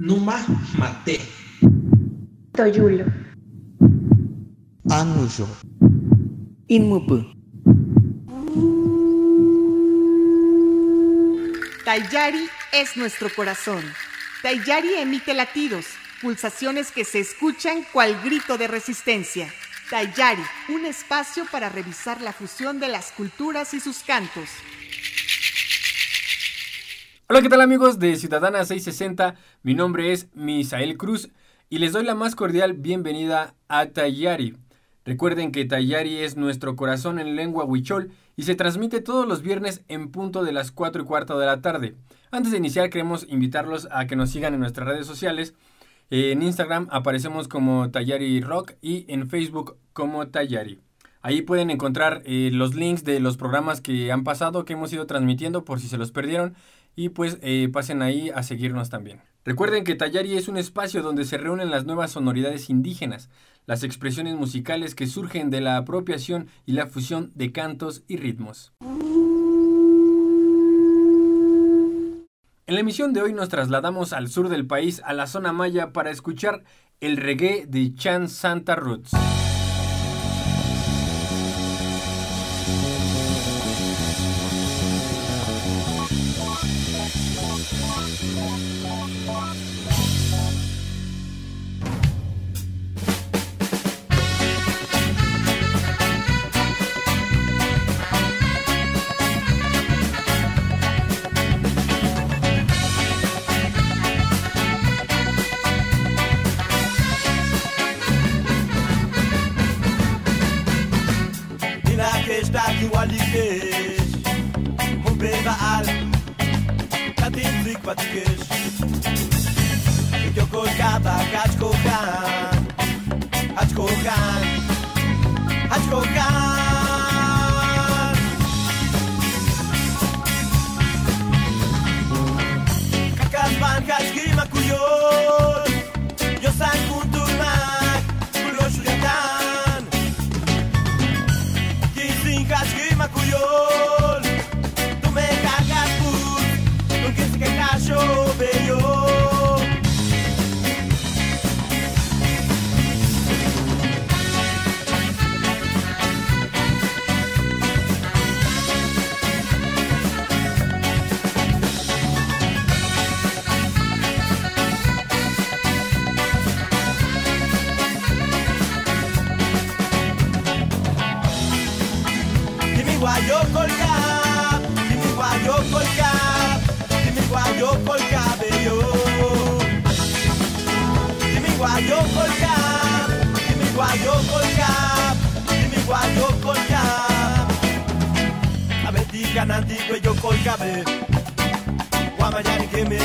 Numa Mate. Toyulo. Anuyo. Inmupu. Tayari es nuestro corazón. Tayari emite latidos, pulsaciones que se escuchan cual grito de resistencia. Tayari, un espacio para revisar la fusión de las culturas y sus cantos. Hola, ¿qué tal amigos de Ciudadana 660? Mi nombre es Misael Cruz y les doy la más cordial bienvenida a Tayari. Recuerden que Tayari es nuestro corazón en lengua huichol y se transmite todos los viernes en punto de las 4 y cuarto de la tarde. Antes de iniciar queremos invitarlos a que nos sigan en nuestras redes sociales. En Instagram aparecemos como Tayari Rock y en Facebook como Tayari. Ahí pueden encontrar eh, los links de los programas que han pasado, que hemos ido transmitiendo por si se los perdieron y pues eh, pasen ahí a seguirnos también. Recuerden que Tayari es un espacio donde se reúnen las nuevas sonoridades indígenas, las expresiones musicales que surgen de la apropiación y la fusión de cantos y ritmos. En la emisión de hoy nos trasladamos al sur del país, a la zona maya, para escuchar el reggae de Chan Santa Roots. guayó colgar, y mi guayó colgar, y mi guayó colgar de yo. Y mi guayó colgar, y mi guayó colgar, y mi. A ver, digan antiguo yo colgabe, guamayari que me,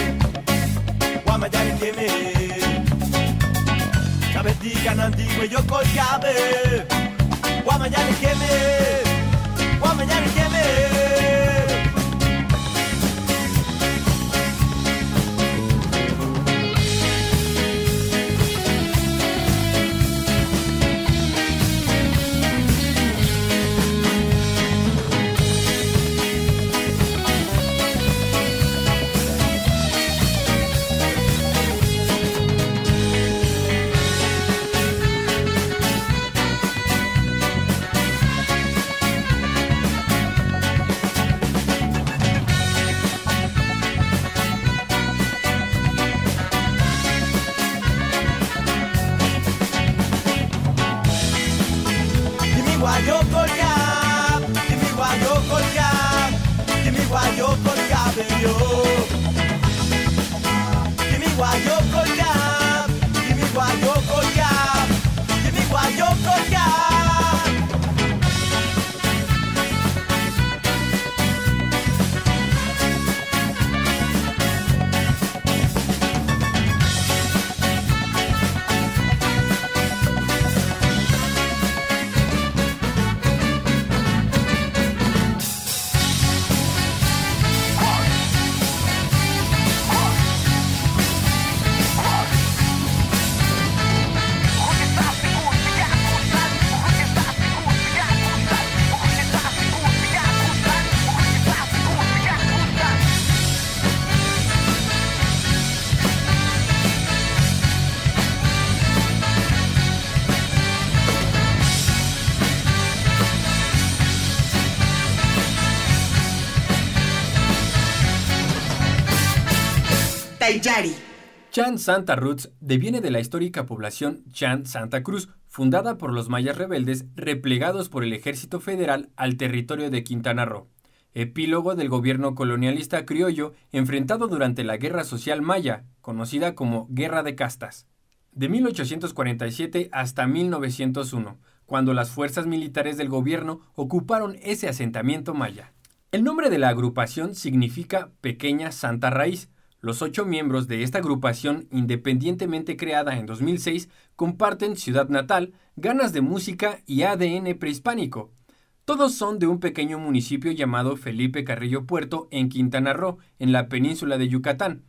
guamayari que me. A ver, digan antiguo yo colgabe, guamayari que me. mama, daddy, Guayoko Chan Santa Roots deviene de la histórica población Chan Santa Cruz, fundada por los mayas rebeldes replegados por el ejército federal al territorio de Quintana Roo. Epílogo del gobierno colonialista criollo enfrentado durante la Guerra Social Maya, conocida como Guerra de Castas. De 1847 hasta 1901, cuando las fuerzas militares del gobierno ocuparon ese asentamiento maya. El nombre de la agrupación significa Pequeña Santa Raíz. Los ocho miembros de esta agrupación, independientemente creada en 2006, comparten ciudad natal, ganas de música y ADN prehispánico. Todos son de un pequeño municipio llamado Felipe Carrillo Puerto en Quintana Roo, en la península de Yucatán.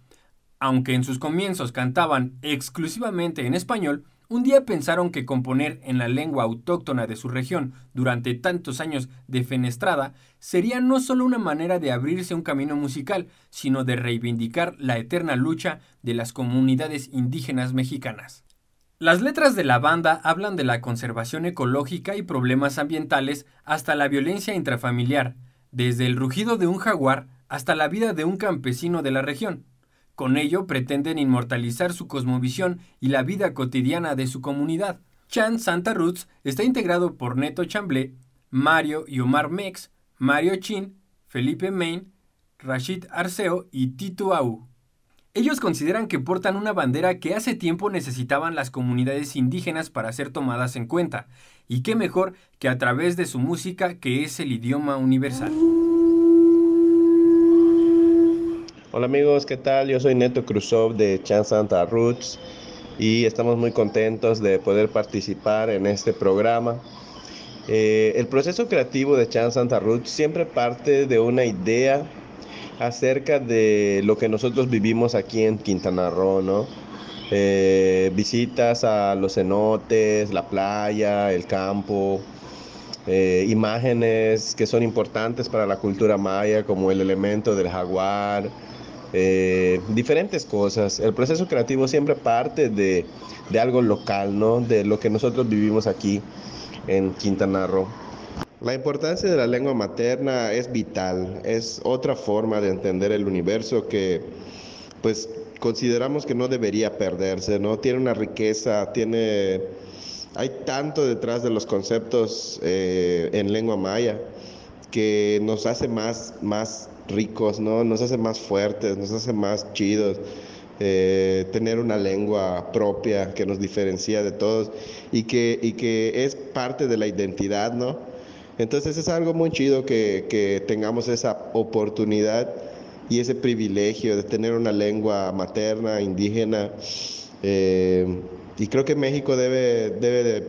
Aunque en sus comienzos cantaban exclusivamente en español, un día pensaron que componer en la lengua autóctona de su región durante tantos años de fenestrada sería no solo una manera de abrirse un camino musical, sino de reivindicar la eterna lucha de las comunidades indígenas mexicanas. Las letras de la banda hablan de la conservación ecológica y problemas ambientales hasta la violencia intrafamiliar, desde el rugido de un jaguar hasta la vida de un campesino de la región. Con ello pretenden inmortalizar su cosmovisión y la vida cotidiana de su comunidad. Chan Santa Roots está integrado por Neto Chamblé, Mario y Omar Mex, Mario Chin, Felipe Main, Rashid Arceo y Tito Au. Ellos consideran que portan una bandera que hace tiempo necesitaban las comunidades indígenas para ser tomadas en cuenta, y qué mejor que a través de su música que es el idioma universal. Hola amigos, ¿qué tal? Yo soy Neto Cruzov de Chan Santa Roots y estamos muy contentos de poder participar en este programa. Eh, el proceso creativo de Chan Santa Roots siempre parte de una idea acerca de lo que nosotros vivimos aquí en Quintana Roo, ¿no? Eh, visitas a los cenotes, la playa, el campo, eh, imágenes que son importantes para la cultura maya, como el elemento del jaguar, eh, diferentes cosas. El proceso creativo siempre parte de, de, algo local, ¿no? De lo que nosotros vivimos aquí en Quintana Roo. La importancia de la lengua materna es vital, es otra forma de entender el universo que pues consideramos que no debería perderse, ¿no? Tiene una riqueza, tiene... Hay tanto detrás de los conceptos eh, en lengua maya que nos hace más, más ricos, ¿no? Nos hace más fuertes, nos hace más chidos. Eh, tener una lengua propia que nos diferencia de todos y que, y que es parte de la identidad, ¿no? Entonces es algo muy chido que, que tengamos esa oportunidad y ese privilegio de tener una lengua materna, indígena. Eh, y creo que México debe, debe de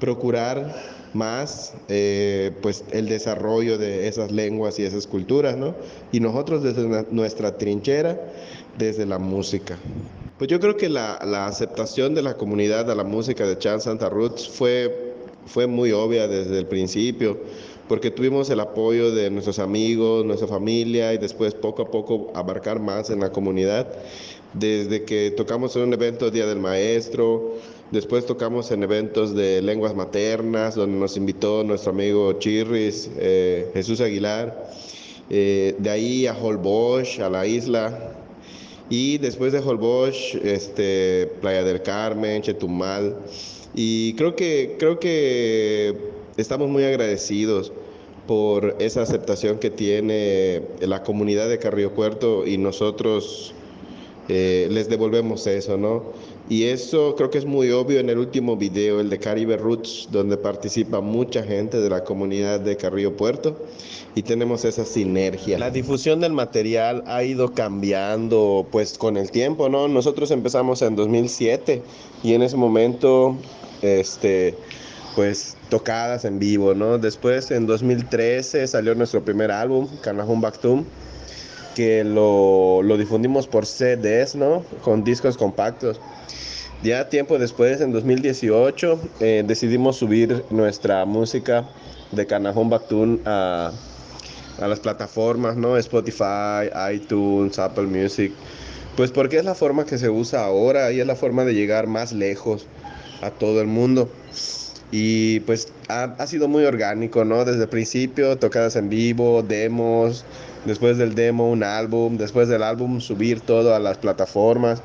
procurar más eh, pues el desarrollo de esas lenguas y esas culturas, ¿no? Y nosotros desde nuestra trinchera, desde la música. Pues yo creo que la, la aceptación de la comunidad a la música de Chan Santa Roots fue, fue muy obvia desde el principio, porque tuvimos el apoyo de nuestros amigos, nuestra familia y después poco a poco abarcar más en la comunidad. Desde que tocamos en un evento Día del Maestro, Después tocamos en eventos de lenguas maternas, donde nos invitó nuestro amigo Chirris, eh, Jesús Aguilar. Eh, de ahí a Holbox, a la isla. Y después de Holbox, este, Playa del Carmen, Chetumal. Y creo que, creo que estamos muy agradecidos por esa aceptación que tiene la comunidad de Carrillo Puerto y nosotros eh, les devolvemos eso, ¿no? Y eso creo que es muy obvio en el último video, el de Caribe Roots, donde participa mucha gente de la comunidad de Carrillo Puerto y tenemos esa sinergia. La difusión del material ha ido cambiando pues con el tiempo, ¿no? Nosotros empezamos en 2007 y en ese momento, este, pues tocadas en vivo, ¿no? Después en 2013 salió nuestro primer álbum, Canajun Bactum que lo, lo, difundimos por CDs, ¿no? Con discos compactos. Ya tiempo después, en 2018, eh, decidimos subir nuestra música de Canajón Bactún a, a las plataformas, ¿no? Spotify, iTunes, Apple Music. Pues porque es la forma que se usa ahora y es la forma de llegar más lejos a todo el mundo. Y pues ha, ha sido muy orgánico, ¿no? Desde el principio, tocadas en vivo, demos, después del demo un álbum, después del álbum subir todo a las plataformas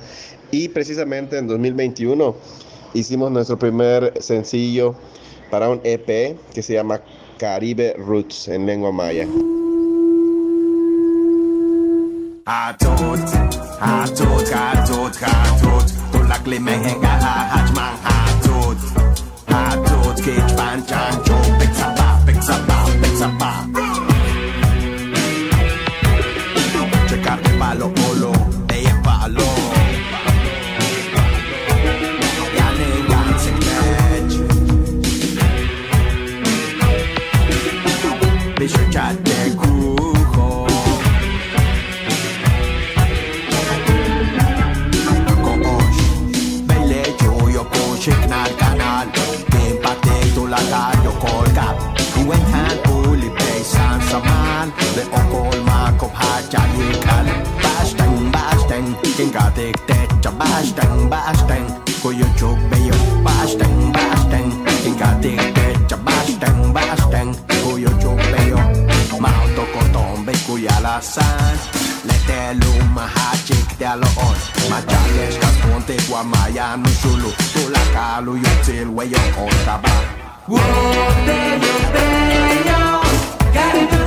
y precisamente en 2021 hicimos nuestro primer sencillo para un EP que se llama Caribe Roots en lengua maya. Time. jala sign Letelo mahachik dalo on. Machales kasponte guamaya no solo Tolakalo yotil weyo on taba Whoa, there you, there you, got it.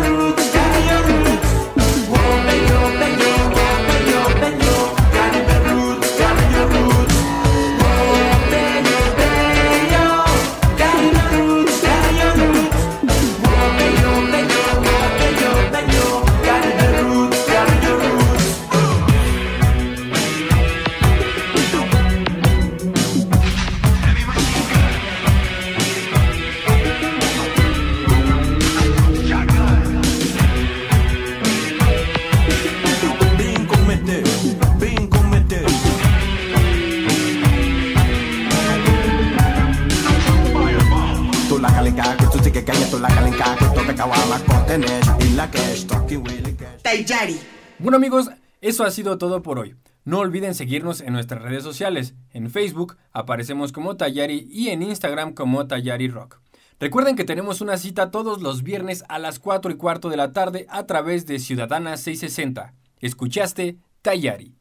Bueno amigos, eso ha sido todo por hoy. No olviden seguirnos en nuestras redes sociales. En Facebook aparecemos como Tayari y en Instagram como Tayari Rock. Recuerden que tenemos una cita todos los viernes a las 4 y cuarto de la tarde a través de Ciudadana 660. ¿Escuchaste? Tayari.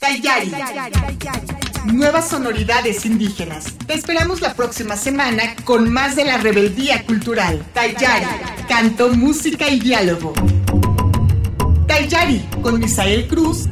Tayari. Nuevas sonoridades indígenas. Te esperamos la próxima semana con más de la rebeldía cultural. Tayari. Canto, música y diálogo. Tayari con Misael Cruz